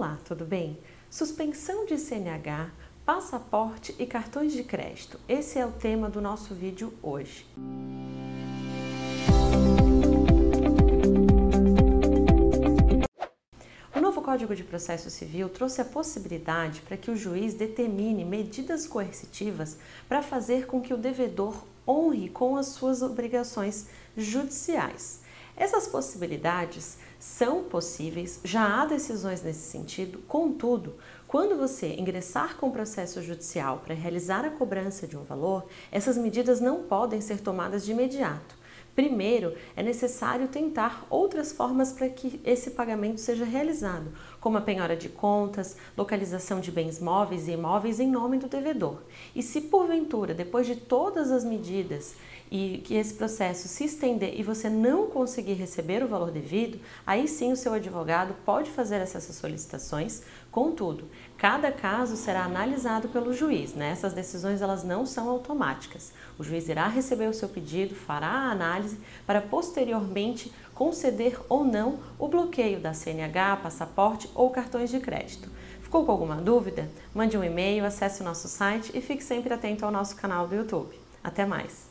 Olá, tudo bem? Suspensão de CNH, passaporte e cartões de crédito. Esse é o tema do nosso vídeo hoje. O novo Código de Processo Civil trouxe a possibilidade para que o juiz determine medidas coercitivas para fazer com que o devedor honre com as suas obrigações judiciais. Essas possibilidades são possíveis, já há decisões nesse sentido, contudo, quando você ingressar com o processo judicial para realizar a cobrança de um valor, essas medidas não podem ser tomadas de imediato. Primeiro, é necessário tentar outras formas para que esse pagamento seja realizado, como a penhora de contas, localização de bens móveis e imóveis em nome do devedor. E se porventura, depois de todas as medidas e que esse processo se estender e você não conseguir receber o valor devido, aí sim o seu advogado pode fazer essas solicitações. Contudo, cada caso será analisado pelo juiz, né? Essas decisões elas não são automáticas. O juiz irá receber o seu pedido, fará a análise para posteriormente conceder ou não o bloqueio da CNH, passaporte ou cartões de crédito. Ficou com alguma dúvida? Mande um e-mail, acesse o nosso site e fique sempre atento ao nosso canal do YouTube. Até mais!